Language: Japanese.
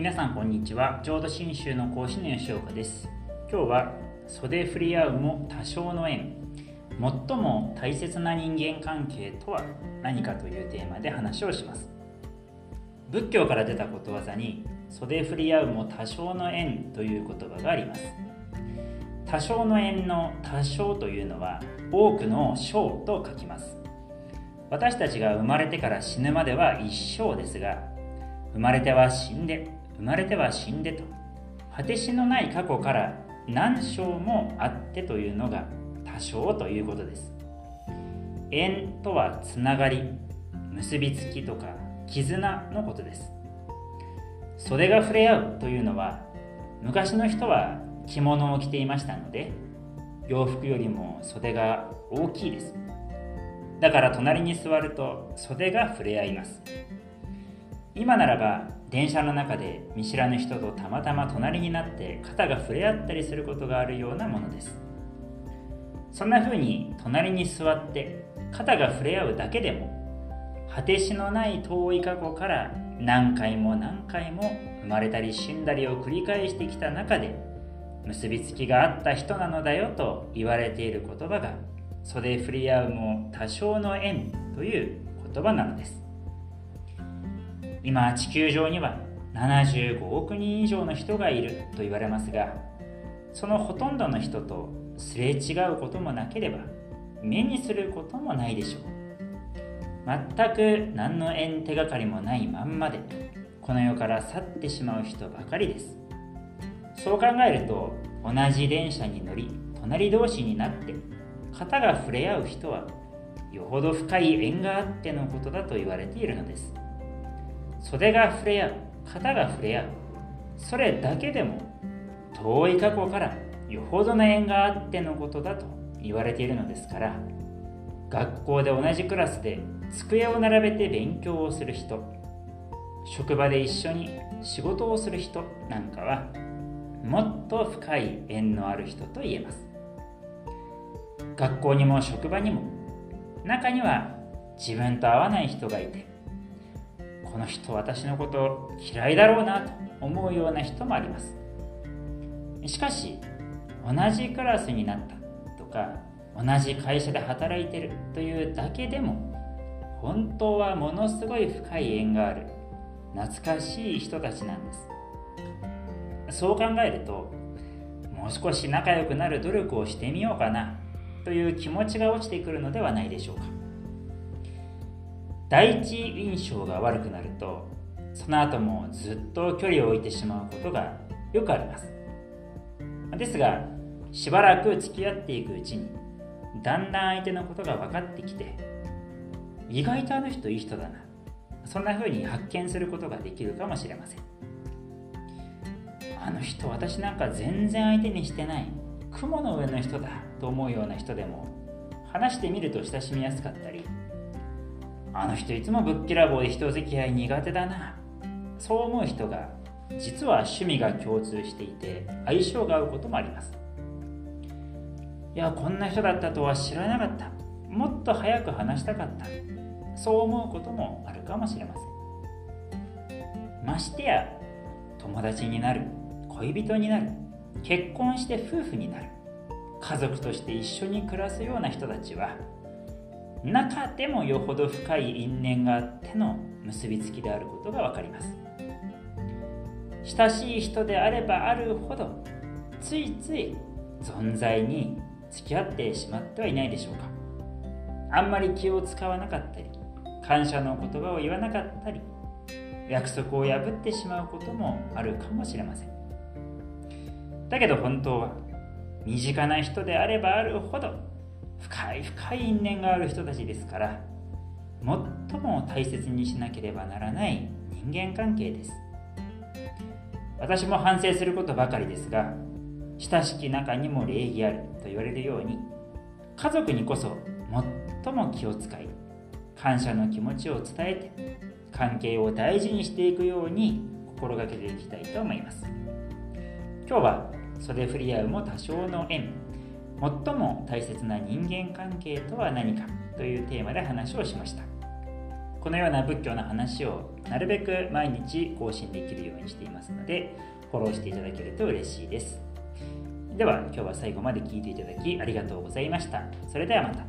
皆さんこんにちは。浄土真宗の講師の吉岡です。今日は袖振り合うも多少の縁。最も大切な人間関係とは何かというテーマで話をします。仏教から出たことわざに袖振り合うも多少の縁という言葉があります。多少の縁の多少というのは多くの小と書きます。私たちが生まれてから死ぬまでは一生ですが生まれては死んで生まれては死んでと。果てしのない過去から何章もあってというのが多少ということです。縁とはつながり結びつきとか絆のことです。袖が触れ合うというのは昔の人は着物を着ていましたので洋服よりも袖が大きいです。だから隣に座ると袖が触れ合います。今ならば電車の中で見知らぬ人とたまたま隣になって肩が触れ合ったりすることがあるようなものです。そんな風に隣に座って肩が触れ合うだけでも果てしのない遠い過去から何回も何回も生まれたり死んだりを繰り返してきた中で結びつきがあった人なのだよと言われている言葉が袖振り合うも多少の縁という言葉なのです。今地球上には75億人以上の人がいると言われますがそのほとんどの人とすれ違うこともなければ目にすることもないでしょう。全く何の縁手がかりもないまんまでこの世から去ってしまう人ばかりです。そう考えると同じ電車に乗り隣同士になって肩が触れ合う人はよほど深い縁があってのことだと言われているのです。袖が触れ合う肩が触れ合う。それだけでも遠い過去からよほどの縁があってのことだと言われているのですから学校で同じクラスで机を並べて勉強をする人職場で一緒に仕事をする人なんかはもっと深い縁のある人と言えます。学校にも職場にも中には自分と合わない人がいてこの人私のこと嫌いだろうなと思うような人もあります。しかし同じクラスになったとか同じ会社で働いてるというだけでも本当はものすごい深い縁がある懐かしい人たちなんです。そう考えるともう少し仲良くなる努力をしてみようかなという気持ちが落ちてくるのではないでしょうか。第一印象が悪くなるとその後もずっと距離を置いてしまうことがよくあります。ですがしばらく付き合っていくうちにだんだん相手のことが分かってきて意外とあの人いい人だなそんな風に発見することができるかもしれません。あの人私なんか全然相手にしてない雲の上の人だと思うような人でも話してみると親しみやすかったりあの人いつもぶっきらぼうで人付き合い苦手だな。そう思う人が実は趣味が共通していて相性が合うこともあります。いやこんな人だったとは知らなかった。もっと早く話したかった。そう思うこともあるかもしれません。ましてや友達になる恋人になる結婚して夫婦になる家族として一緒に暮らすような人たちは中でもよほど深い因縁があっての結びつきであることがわかります。親しい人であればあるほどついつい存在に付き合ってしまってはいないでしょうか。あんまり気を使わなかったり感謝の言葉を言わなかったり約束を破ってしまうこともあるかもしれません。だけど本当は身近な人であればあるほど深い深い因縁がある人たちですから最も大切にしなければならない人間関係です。私も反省することばかりですが親しき中にも礼儀あると言われるように家族にこそ最も気を使い感謝の気持ちを伝えて関係を大事にしていくように心がけていきたいと思います。今日は袖振り合うも多少の縁。最も大切な人間関係とは何かというテーマで話をしました。このような仏教の話をなるべく毎日更新できるようにしていますのでフォローしていただけると嬉しいです。では今日は最後まで聞いていただきありがとうございました。それではまた。